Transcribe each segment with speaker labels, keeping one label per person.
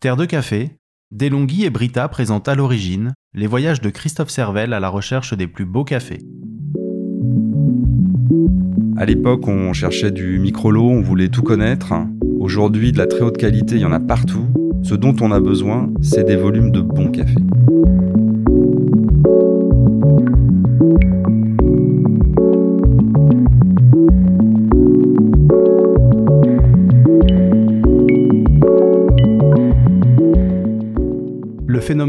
Speaker 1: Terre de café, Delonghi et Brita présentent à l'origine les voyages de Christophe Servel à la recherche des plus beaux cafés.
Speaker 2: À l'époque, on cherchait du micro-lot, on voulait tout connaître. Aujourd'hui, de la très haute qualité, il y en a partout. Ce dont on a besoin, c'est des volumes de bons cafés.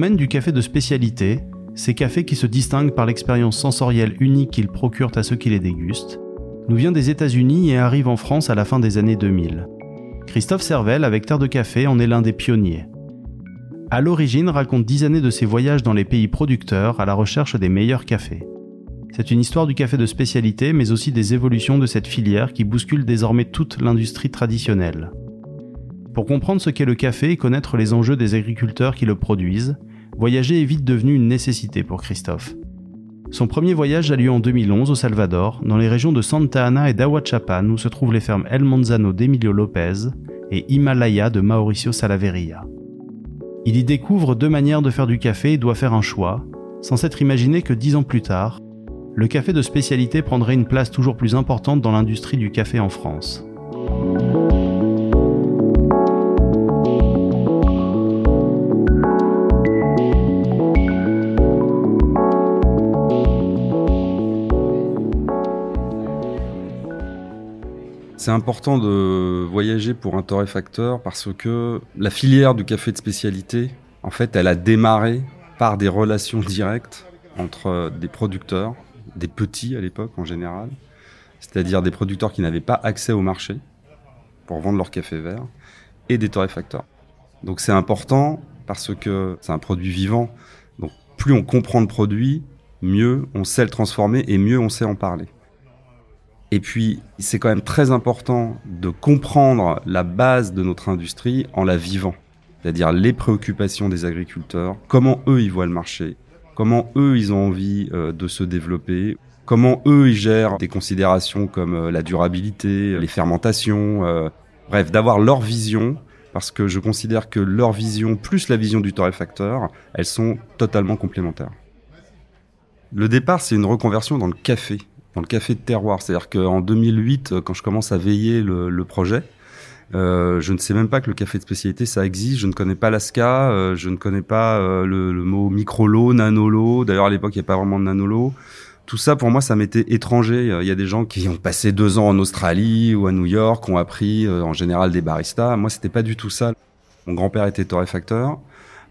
Speaker 1: Phénomène du café de spécialité, ces cafés qui se distinguent par l'expérience sensorielle unique qu'ils procurent à ceux qui les dégustent, nous vient des États-Unis et arrive en France à la fin des années 2000. Christophe Servel, avec Terre de Café, en est l'un des pionniers. À l'origine, raconte dix années de ses voyages dans les pays producteurs à la recherche des meilleurs cafés. C'est une histoire du café de spécialité, mais aussi des évolutions de cette filière qui bouscule désormais toute l'industrie traditionnelle. Pour comprendre ce qu'est le café et connaître les enjeux des agriculteurs qui le produisent, voyager est vite devenu une nécessité pour Christophe. Son premier voyage a lieu en 2011 au Salvador, dans les régions de Santa Ana et d'Ahuachapan, où se trouvent les fermes El Monzano d'Emilio Lopez et Himalaya de Mauricio Salaveria. Il y découvre deux manières de faire du café et doit faire un choix, sans s'être imaginé que dix ans plus tard, le café de spécialité prendrait une place toujours plus importante dans l'industrie du café en France.
Speaker 2: C'est important de voyager pour un torréfacteur parce que la filière du café de spécialité, en fait, elle a démarré par des relations directes entre des producteurs, des petits à l'époque en général, c'est-à-dire des producteurs qui n'avaient pas accès au marché pour vendre leur café vert, et des torréfacteurs. Donc c'est important parce que c'est un produit vivant. Donc plus on comprend le produit, mieux on sait le transformer et mieux on sait en parler. Et puis, c'est quand même très important de comprendre la base de notre industrie en la vivant. C'est-à-dire les préoccupations des agriculteurs, comment eux ils voient le marché, comment eux ils ont envie euh, de se développer, comment eux ils gèrent des considérations comme euh, la durabilité, les fermentations, euh, bref, d'avoir leur vision parce que je considère que leur vision plus la vision du torréfacteur, elles sont totalement complémentaires. Le départ, c'est une reconversion dans le café dans le café de terroir. C'est-à-dire qu'en 2008, euh, quand je commence à veiller le, le projet, euh, je ne sais même pas que le café de spécialité ça existe. Je ne connais pas l'ASCA, euh, je ne connais pas euh, le, le, mot micro-lot, nano-lot. D'ailleurs, à l'époque, il n'y a pas vraiment de nano-lot. Tout ça, pour moi, ça m'était étranger. Il y a des gens qui ont passé deux ans en Australie ou à New York, ont appris en général des baristas. Moi, c'était pas du tout ça. Mon grand-père était torréfacteur.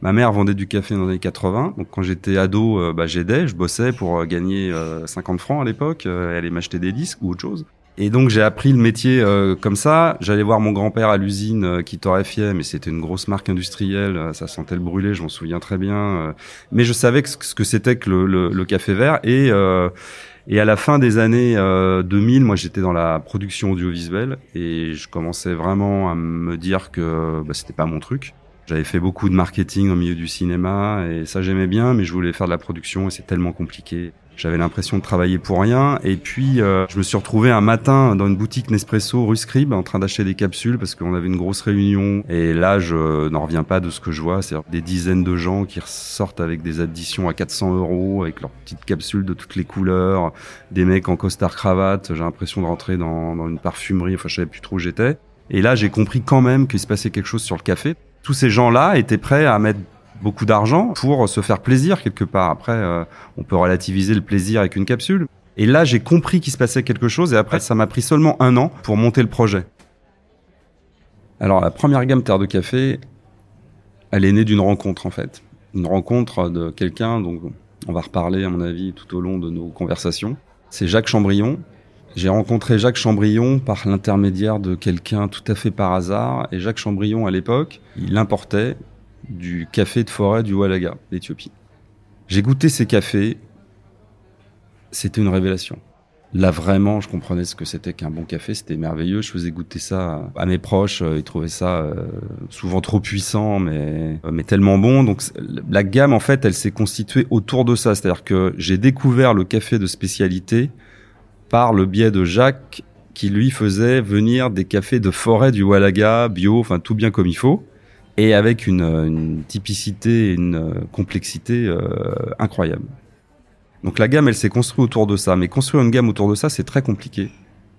Speaker 2: Ma mère vendait du café dans les années 80. Donc quand j'étais ado, euh, bah, j'aidais, je bossais pour euh, gagner 50 euh, francs à l'époque. elle allait m'acheter des disques ou autre chose. Et donc j'ai appris le métier comme ça. J'allais voir mon grand-père à l'usine qui torréfiait, mais c'était une grosse marque industrielle. ça sentait le brûlé, je m'en souviens très bien. mais je savais ce que c'était que le, café vert. Et, et à la fin des années 2000, moi j'étais dans la production audiovisuelle et je commençais vraiment à me dire que bah, c'était pas mon truc. J'avais fait beaucoup de marketing au milieu du cinéma et ça j'aimais bien, mais je voulais faire de la production et c'est tellement compliqué. J'avais l'impression de travailler pour rien. Et puis, euh, je me suis retrouvé un matin dans une boutique Nespresso rue Scribe en train d'acheter des capsules parce qu'on avait une grosse réunion. Et là, je n'en reviens pas de ce que je vois. C'est des dizaines de gens qui ressortent avec des additions à 400 euros, avec leurs petites capsules de toutes les couleurs, des mecs en costard cravate. J'ai l'impression de rentrer dans, dans une parfumerie. Enfin, je savais plus trop où j'étais. Et là, j'ai compris quand même qu'il se passait quelque chose sur le café tous ces gens-là étaient prêts à mettre beaucoup d'argent pour se faire plaisir quelque part. Après, euh, on peut relativiser le plaisir avec une capsule. Et là, j'ai compris qu'il se passait quelque chose et après, ça m'a pris seulement un an pour monter le projet. Alors, la première gamme Terre de Café, elle est née d'une rencontre en fait. Une rencontre de quelqu'un dont on va reparler à mon avis tout au long de nos conversations. C'est Jacques Chambrion, j'ai rencontré Jacques Chambrion par l'intermédiaire de quelqu'un tout à fait par hasard. Et Jacques Chambrion, à l'époque, il importait du café de forêt du Walaga, d'Éthiopie. J'ai goûté ces cafés. C'était une révélation. Là, vraiment, je comprenais ce que c'était qu'un bon café. C'était merveilleux. Je faisais goûter ça à mes proches. Ils trouvaient ça euh, souvent trop puissant, mais, euh, mais tellement bon. Donc, la gamme, en fait, elle s'est constituée autour de ça. C'est-à-dire que j'ai découvert le café de spécialité par le biais de Jacques qui lui faisait venir des cafés de forêt du Walaga, bio, enfin tout bien comme il faut. et avec une, une typicité une complexité euh, incroyable. Donc la gamme, elle s'est construite autour de ça. Mais construire une gamme autour de ça, c'est très compliqué.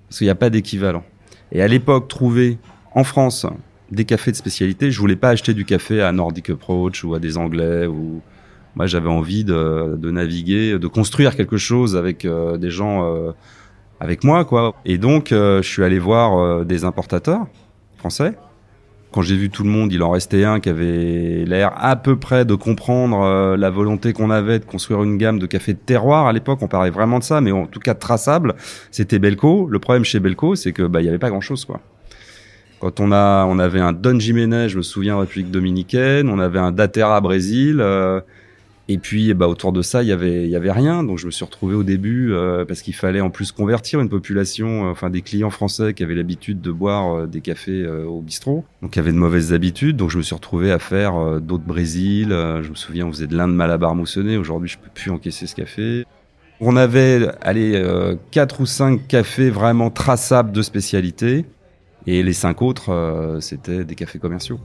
Speaker 2: Parce qu'il n'y a pas d'équivalent. Et à l'époque, trouver en France des cafés de spécialité, je voulais pas acheter du café à Nordic Approach ou à des Anglais. Ou moi, j'avais envie de, naviguer, de construire quelque chose avec euh, des gens euh, avec moi, quoi. Et donc, euh, je suis allé voir des importateurs français quand j'ai vu tout le monde, il en restait un qui avait l'air à peu près de comprendre euh, la volonté qu'on avait de construire une gamme de café de terroir. À l'époque, on parlait vraiment de ça, mais en tout cas traçable. C'était Belco. Le problème chez Belco, c'est que bah il y avait pas grand chose quoi. Quand on a, on avait un Don Jiménez, je me souviens, en République dominicaine, on avait un Datera Brésil. Et puis, bah, autour de ça, il y avait, rien. Donc, je me suis retrouvé au début euh, parce qu'il fallait en plus convertir une population, euh, enfin des clients français qui avaient l'habitude de boire euh, des cafés au bistrot, donc qui avaient de mauvaises habitudes. Donc, je me suis retrouvé à faire d'autres Brésil. je me souviens, on faisait de l'Inde Malabar moussonné. Aujourd'hui, je peux plus encaisser ce café. On avait, allez, quatre ou cinq cafés vraiment traçables de spécialité, et les cinq autres, c'était des cafés commerciaux.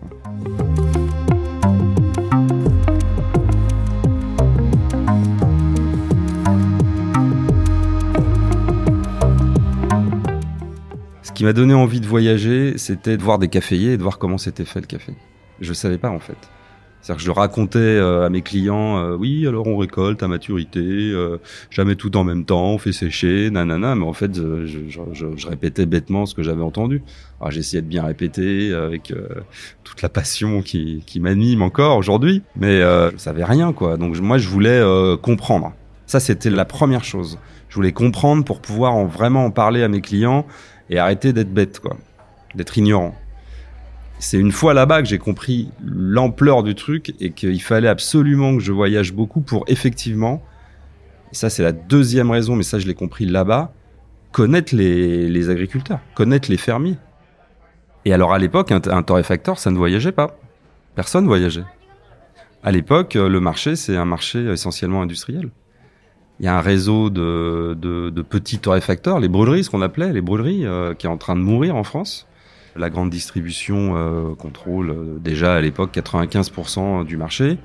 Speaker 2: M'a donné envie de voyager, c'était de voir des caféiers et de voir comment c'était fait le café. Je savais pas en fait. C'est-à-dire que je racontais euh, à mes clients, euh, oui, alors on récolte à maturité, euh, jamais tout en même temps, on fait sécher, nanana, mais en fait, je, répétais bêtement ce que j'avais entendu. Alors j'essayais de bien répéter avec toute la passion qui, qui m'anime encore aujourd'hui, mais je savais rien, quoi. Donc moi, je voulais comprendre. Ça, c'était la première chose. Je voulais comprendre pour pouvoir en, vraiment en parler à mes clients et arrêter d'être bête, quoi, d'être ignorant. C'est une fois là-bas que j'ai compris l'ampleur du truc et qu'il fallait absolument que je voyage beaucoup pour effectivement, ça c'est la deuxième raison, mais ça je l'ai compris là-bas, connaître les, agriculteurs, connaître les fermiers. Et alors à l'époque, un, un torréfacteur, ça ne voyageait pas. Personne voyageait. À l'époque, le marché, c'est un marché essentiellement industriel. Il y a un réseau de, de, petits torréfacteurs, les brûleries, ce qu'on appelait les brûleries, euh, qui est en train de mourir en France. La grande distribution euh, contrôle euh, déjà à l'époque 95% du marché.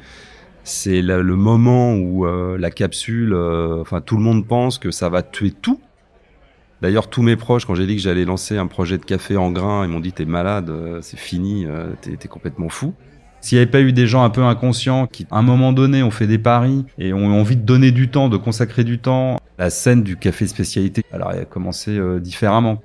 Speaker 2: C'est le moment où la capsule, enfin tout le monde pense que ça va tuer tout. D'ailleurs, tous mes proches, quand j'ai dit que j'allais lancer un projet de café en grains, ils m'ont dit t'es malade, c'est fini, t'es es complètement fou. S'il n'y avait pas eu des gens un peu inconscients qui, à un moment donné, ont fait des paris et ont envie de donner du temps, de consacrer du temps, la scène du café spécialité, alors elle a commencé euh, différemment.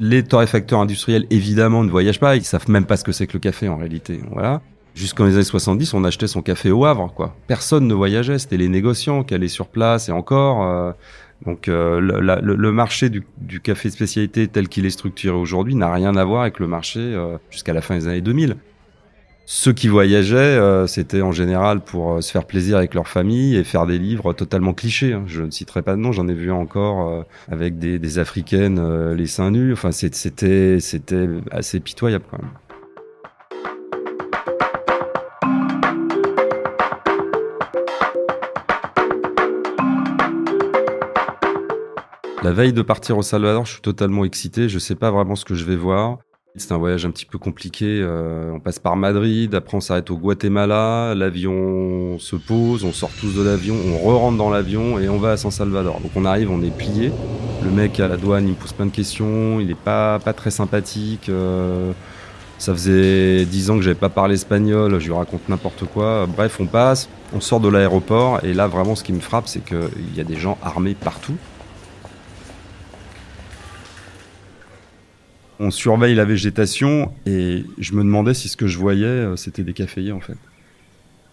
Speaker 2: Les torréfacteurs industriels, évidemment, ne voyagent pas. Ils savent même pas ce que c'est que le café, en réalité. Voilà. Jusqu'en les années 70, on achetait son café au Havre, quoi. Personne ne voyageait. C'était les négociants qui allaient sur place et encore. Euh, donc euh, le, marché du, café spécialité tel qu'il est structuré aujourd'hui n'a rien à voir avec le marché jusqu'à la fin des années 2000. Ceux qui voyageaient, euh, c'était en général pour euh, se faire plaisir avec leur famille et faire des livres totalement clichés. Hein. Je ne citerai pas de nom, j'en ai vu encore euh, avec des, africaines les seins nus. Enfin, c'était c'était assez pitoyable quand même. La veille de partir au Salvador, je suis totalement excité. Je sais pas vraiment ce que je vais voir. C'est un voyage un petit peu compliqué. Euh, on passe par Madrid, après on s'arrête au Guatemala, l'avion se pose, on sort tous de l'avion, on re-rentre dans l'avion et on va à San Salvador. Donc on arrive, on est plié. Le mec à la douane, il me pose plein de questions, il est pas pas très sympathique. Euh, ça faisait dix ans que j'avais pas parlé espagnol, je lui raconte n'importe quoi. Bref, on passe, on sort de l'aéroport et là vraiment ce qui me frappe, c'est qu'il y a des gens armés partout. On surveille la végétation et je me demandais si ce que je voyais, euh, c'était des caféiers en fait.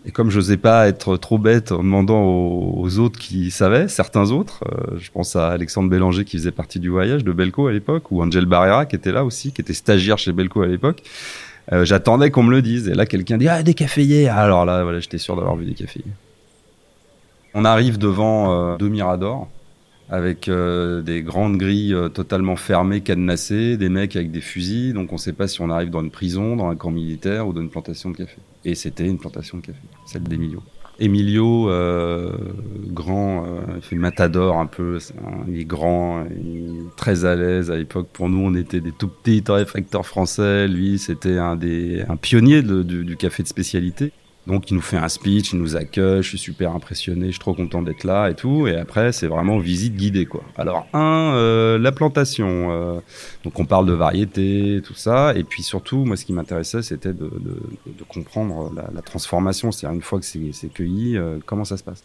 Speaker 2: Et comme je n'osais pas être trop bête en demandant aux, autres qui savaient, certains autres, euh, je pense à Alexandre Bélanger qui faisait partie du voyage de Belco à l'époque, ou Angel Barrera qui était là aussi, qui était stagiaire chez Belco à l'époque, euh, j'attendais qu'on me le dise. Et là, quelqu'un dit Ah, des caféiers Alors là, voilà, j'étais sûr d'avoir vu des caféiers. On arrive devant deux miradors avec euh, des grandes grilles euh, totalement fermées, cadenassées, des mecs avec des fusils. Donc on ne sait pas si on arrive dans une prison, dans un camp militaire ou dans une plantation de café. Et c'était une plantation de café, celle d'Emilio. Emilio, euh, grand, il fait matador un peu, il est grand, il est très à l'aise. À l'époque, pour nous, on était des tout petits torréfacteurs français. Lui, c'était un un pionnier du, café de spécialité. Donc il nous fait un speech, il nous accueille, je suis super impressionné, je suis trop content d'être là et tout. Et après c'est vraiment visite guidée quoi. Alors un, euh, la plantation. Euh, donc on parle de variété, tout ça. Et puis surtout, moi ce qui m'intéressait c'était de, de, de, comprendre la, transformation, c'est-à-dire une fois que c'est cueilli, euh, comment ça se passe?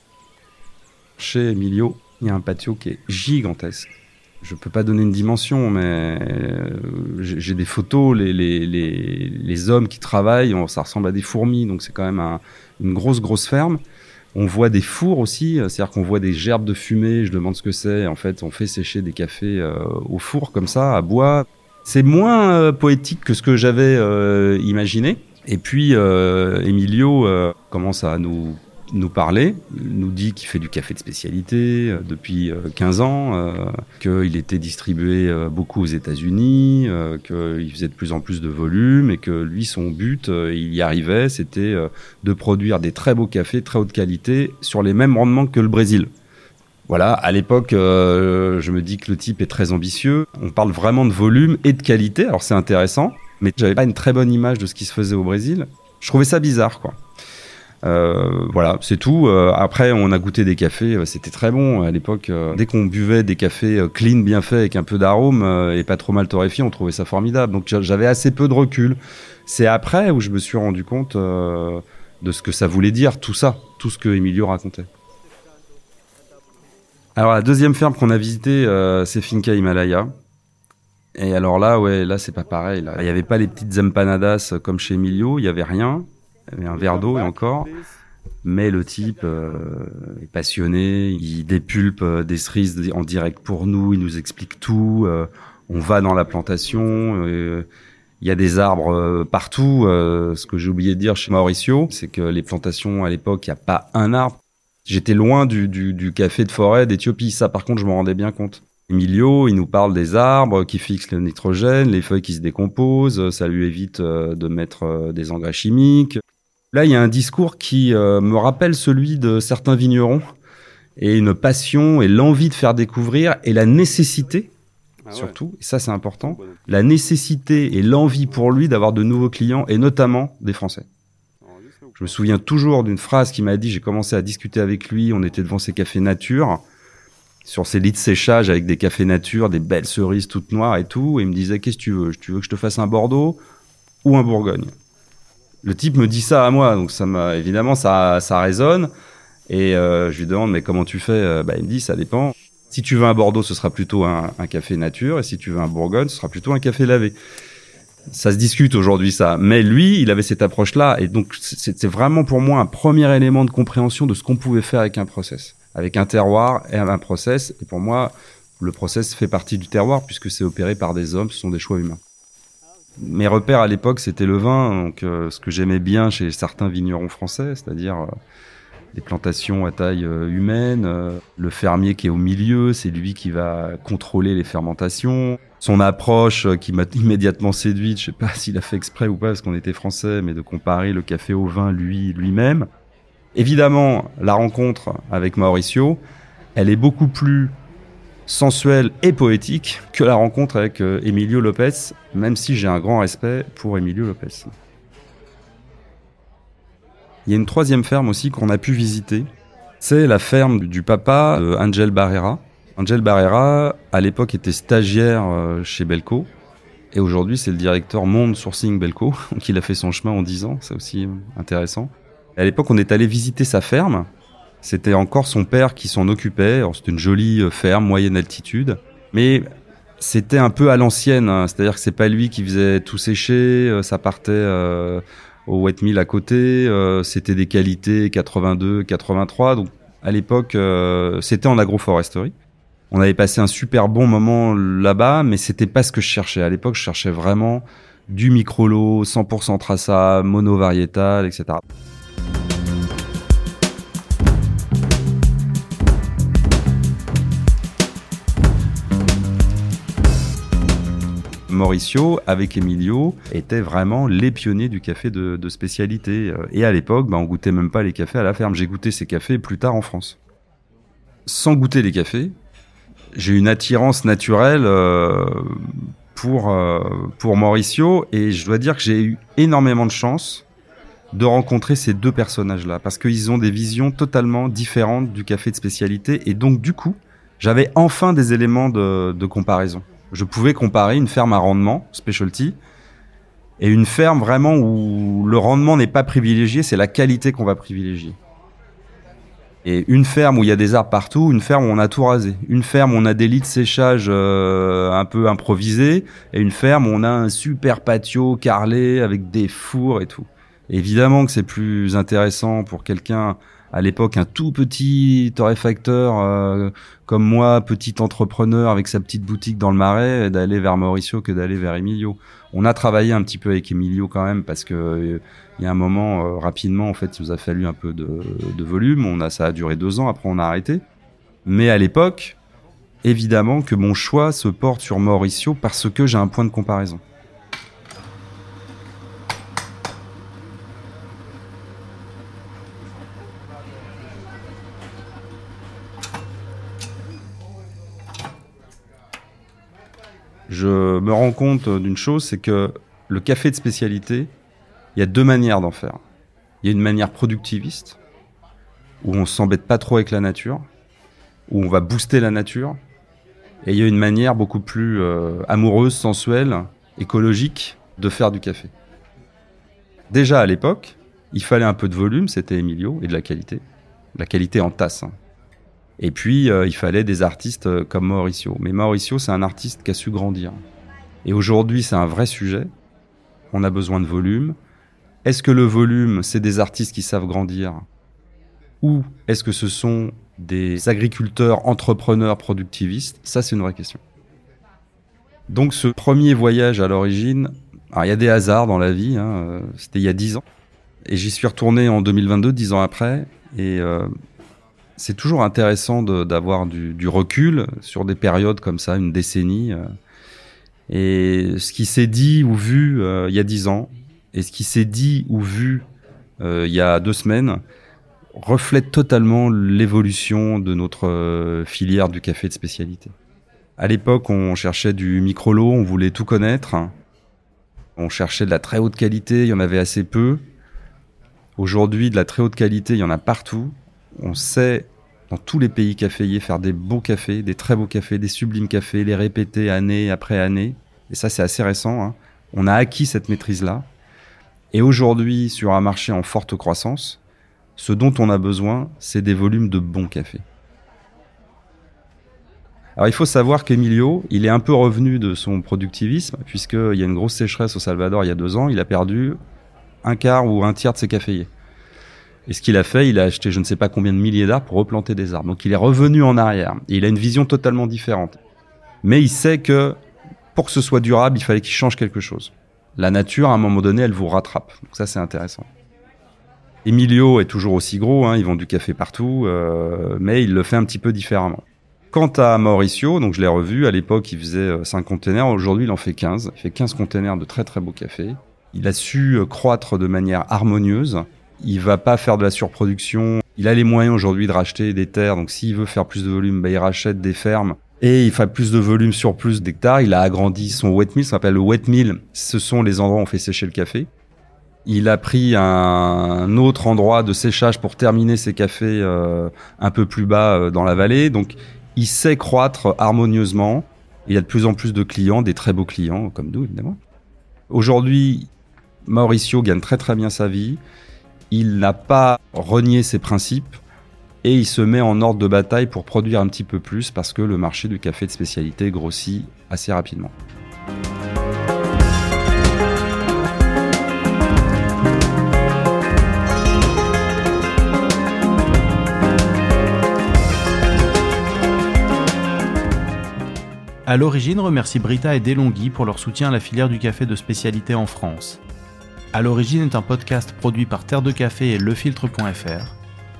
Speaker 2: Chez Emilio, il y a un patio qui est gigantesque je peux pas donner une dimension, mais euh, j'ai des photos. Les, les, les, hommes qui travaillent, ça ressemble à des fourmis, donc c'est quand même un, une grosse, grosse ferme. On voit des fours aussi, c'est-à-dire qu'on voit des gerbes de fumée. Je demande ce que c'est. En fait, on fait sécher des cafés euh, au four comme ça, à bois. C'est moins euh, poétique que ce que j'avais imaginé. Et puis, Emilio commence à nous nous parlait, nous dit qu'il fait du café de spécialité euh, depuis 15 euh, ans, euh, qu'il était distribué beaucoup aux États-Unis, qu'il faisait de plus en plus de volume et que lui, son but, il y arrivait, c'était de produire des très beaux cafés, très haute qualité, sur les mêmes rendements que le Brésil. Voilà, à l'époque, je me dis que le type est très ambitieux. On parle vraiment de volume et de qualité, alors c'est intéressant, mais j'avais pas une très bonne image de ce qui se faisait au Brésil. Je trouvais ça bizarre, quoi. Euh, voilà, c'est tout. Euh, après, on a goûté des cafés, euh, c'était très bon à l'époque. dès qu'on buvait des cafés clean, bien faits, avec un peu d'arôme et pas trop mal torréfiés, on trouvait ça formidable. Donc j'avais assez peu de recul. C'est après où je me suis rendu compte de ce que ça voulait dire, tout ça, tout ce que Emilio racontait. Alors la deuxième ferme qu'on a visitée, c'est Finca Himalaya. Et alors là, ouais, là c'est pas pareil. Il y avait pas les petites empanadas comme chez Emilio, il y avait rien un verre d'eau et encore. Mais le type euh, est passionné, il dépulpe euh, des cerises en direct pour nous, il nous explique tout. Euh, on va dans la plantation, il y a des arbres partout. ce que j'ai oublié de dire chez Mauricio, c'est que les plantations à l'époque, il n'y a pas un arbre. J'étais loin du, du, du, café de forêt d'Éthiopie. Ça, par contre, je m'en rendais bien compte. Emilio, il nous parle des arbres qui fixent le nitrogène, les feuilles qui se décomposent, ça lui évite de mettre des engrais chimiques. Là, il y a un discours qui euh, me rappelle celui de certains vignerons et une passion et l'envie de faire découvrir et la nécessité, ah surtout, et ça c'est important, la nécessité et l'envie pour lui d'avoir de nouveaux clients et notamment des Français. Je me souviens toujours d'une phrase qu'il m'a dit, j'ai commencé à discuter avec lui, on était devant ses cafés nature, sur ses lits de séchage avec des cafés nature, des belles cerises toutes noires et tout, et il me disait, qu'est-ce que tu veux? Tu veux que je te fasse un Bordeaux ou un Bourgogne? Le type me dit ça à moi, donc ça m'a évidemment ça ça résonne. Et euh, je lui demande mais comment tu fais? Euh, bah, Il me dit ça dépend. Si tu veux un Bordeaux, ce sera plutôt un, café nature, et si tu veux un Bourgogne, ce sera plutôt un café lavé. Ça se discute aujourd'hui ça, mais lui, il avait cette approche-là, et donc c'était vraiment pour moi un premier élément de compréhension de ce qu'on pouvait faire avec un process, avec un terroir et un process. Et pour moi, le process fait partie du terroir puisque c'est opéré par des hommes, ce sont des choix humains mes repères à l'époque, c'était le vin. Donc, euh, ce que j'aimais bien chez certains vignerons français, c'est-à-dire euh, les plantations à taille euh, humaine, le fermier qui est au milieu, c'est lui qui va contrôler les fermentations. Son approche qui m'a immédiatement séduite, je sais pas s'il a fait exprès ou pas parce qu'on était français, mais de comparer le café au vin lui lui-même. Évidemment, la rencontre avec Mauricio, elle est beaucoup plus sensuelle et poétique que la rencontre avec euh, Emilio Lopez, même si j'ai un grand respect pour Emilio Lopez. Il y a une troisième ferme aussi qu'on a pu visiter. C'est la ferme du papa de Angel Barrera. Angel Barrera, à l'époque, était stagiaire euh, chez Belco. Et aujourd'hui, c'est le directeur monde sourcing Belco. Donc, il a fait son chemin en 10 ans. C'est aussi euh, intéressant. À l'époque, on est allé visiter sa ferme. C'était encore son père qui s'en occupait. C'était une jolie euh, ferme, moyenne altitude. Mais c'était un peu à l'ancienne. Hein. C'est-à-dire que c'est pas lui qui faisait tout sécher. Euh, ça partait euh, au wet mill à côté. c'était des qualités 82, 83. Donc à l'époque, c'était en agroforesterie. On avait passé un super bon moment là-bas, mais c'était pas ce que je cherchais. À l'époque, je cherchais vraiment du micro-lot, 100% traçable, mono-variétal, etc. Mauricio, avec Emilio, étaient vraiment les pionniers du café de, spécialité. Et à l'époque, bah, on goûtait même pas les cafés à la ferme. J'ai goûté ces cafés plus tard en France. Sans goûter les cafés, j'ai une attirance naturelle euh, pour, euh, pour Mauricio et je dois dire que j'ai eu énormément de chance de rencontrer ces deux personnages-là parce qu'ils ont des visions totalement différentes du café de spécialité et donc du coup, j'avais enfin des éléments de, de comparaison. Je pouvais comparer une ferme à rendement, specialty, et une ferme vraiment où le rendement n'est pas privilégié, c'est la qualité qu'on va privilégier. Et une ferme où il y a des arbres partout, une ferme où on a tout rasé. Une ferme où on a des lits de séchage euh, un peu improvisés, et une ferme où on a un super patio carrelé avec des fours et tout. évidemment que c'est plus intéressant pour quelqu'un à l'époque un tout petit torréfacteur euh, comme moi, petit entrepreneur avec sa petite boutique dans le Marais, d'aller vers Mauricio que d'aller vers Emilio. On a travaillé un petit peu avec Emilio quand même parce que euh, il y a un moment euh, rapidement en fait, il nous a fallu un peu de, volume. On a ça a duré deux ans. Après, on a arrêté. Mais à l'époque, évidemment que mon choix se porte sur Mauricio parce que j'ai un point de comparaison. Je me rends compte d'une chose, c'est que le café de spécialité, il y a deux manières d'en faire. Il y a une manière productiviste, où on s'embête pas trop avec la nature, où on va booster la nature, et il y a une manière beaucoup plus euh, amoureuse, sensuelle, écologique de faire du café. Déjà à l'époque, il fallait un peu de volume, c'était Emilio, et de la qualité. La qualité en tasse. Hein. Et puis, euh, il fallait des artistes euh, comme Mauricio. Mais Mauricio, c'est un artiste qui a su grandir. Et aujourd'hui, c'est un vrai sujet. On a besoin de volume. Est-ce que le volume, c'est des artistes qui savent grandir? Ou est-ce que ce sont des agriculteurs, entrepreneurs, productivistes? Ça, c'est une vraie question. Donc, ce premier voyage à l'origine, il y a des hasards dans la vie. Hein, euh, C'était il y a dix ans. Et j'y suis retourné en 2022, dix ans après. Et c'est toujours intéressant d'avoir du, recul sur des périodes comme ça, une décennie. Euh. et ce qui s'est dit ou vu euh, il y a dix ans et ce qui s'est dit ou vu euh, il y a deux semaines reflète totalement l'évolution de notre filière du café de spécialité. À l'époque, on cherchait du micro-lot, on voulait tout connaître. On cherchait de la très haute qualité, il y en avait assez peu. Aujourd'hui, de la très haute qualité, il y en a partout on sait dans tous les pays caféiers faire des beaux cafés, des très beaux cafés, des sublimes cafés, les répéter année après année. Et ça, c'est assez récent. Hein. On a acquis cette maîtrise-là. Et aujourd'hui, sur un marché en forte croissance, ce dont on a besoin, c'est des volumes de bons cafés. Alors il faut savoir qu'Emilio, il est un peu revenu de son productivisme, puisqu'il y a une grosse sécheresse au Salvador il y a deux ans, il a perdu un quart ou un tiers de ses caféiers. Et ce qu'il a fait, il a acheté je ne sais pas combien de milliers d'arbres pour replanter des arbres. Donc il est revenu en arrière. Et il a une vision totalement différente. Mais il sait que pour que ce soit durable, il fallait qu'il change quelque chose. La nature, à un moment donné, elle vous rattrape. Donc ça, c'est intéressant. Emilio est toujours aussi gros, hein, ils vendent du café partout, euh, mais il le fait un petit peu différemment. Quant à Mauricio, donc je l'ai revu, à l'époque il faisait 5 euh, containers, aujourd'hui il en fait 15. Il fait 15 containers de très très beaux cafés. Il a su euh, croître de manière harmonieuse. Il va pas faire de la surproduction. Il a les moyens aujourd'hui de racheter des terres. Donc s'il veut faire plus de volume, bah, il rachète des fermes. Et il fait plus de volume sur plus d'hectares. Il a agrandi son wet mill, ça s'appelle le wet mill. Ce sont les endroits où on fait sécher le café. Il a pris un autre endroit de séchage pour terminer ses cafés euh, un peu plus bas euh, dans la vallée. Donc il sait croître harmonieusement. Il a de plus en plus de clients, des très beaux clients, comme nous évidemment. Aujourd'hui, Mauricio gagne très très bien sa vie il n'a pas renié ses principes et il se met en ordre de bataille pour produire un petit peu plus parce que le marché du café de spécialité grossit assez rapidement.
Speaker 1: À l'origine, remercie Brita et Delonghi pour leur soutien à la filière du café de spécialité en France. À l'origine est un podcast produit par Terre de Café et lefiltre.fr.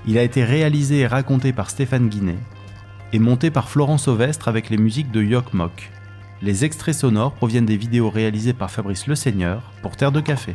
Speaker 1: Il a été réalisé et raconté par Stéphane Guinet et monté par Florence Ovestre avec les musiques de Yok Mok. Les extraits sonores proviennent des vidéos réalisées par Fabrice Le Seigneur pour Terre de Café.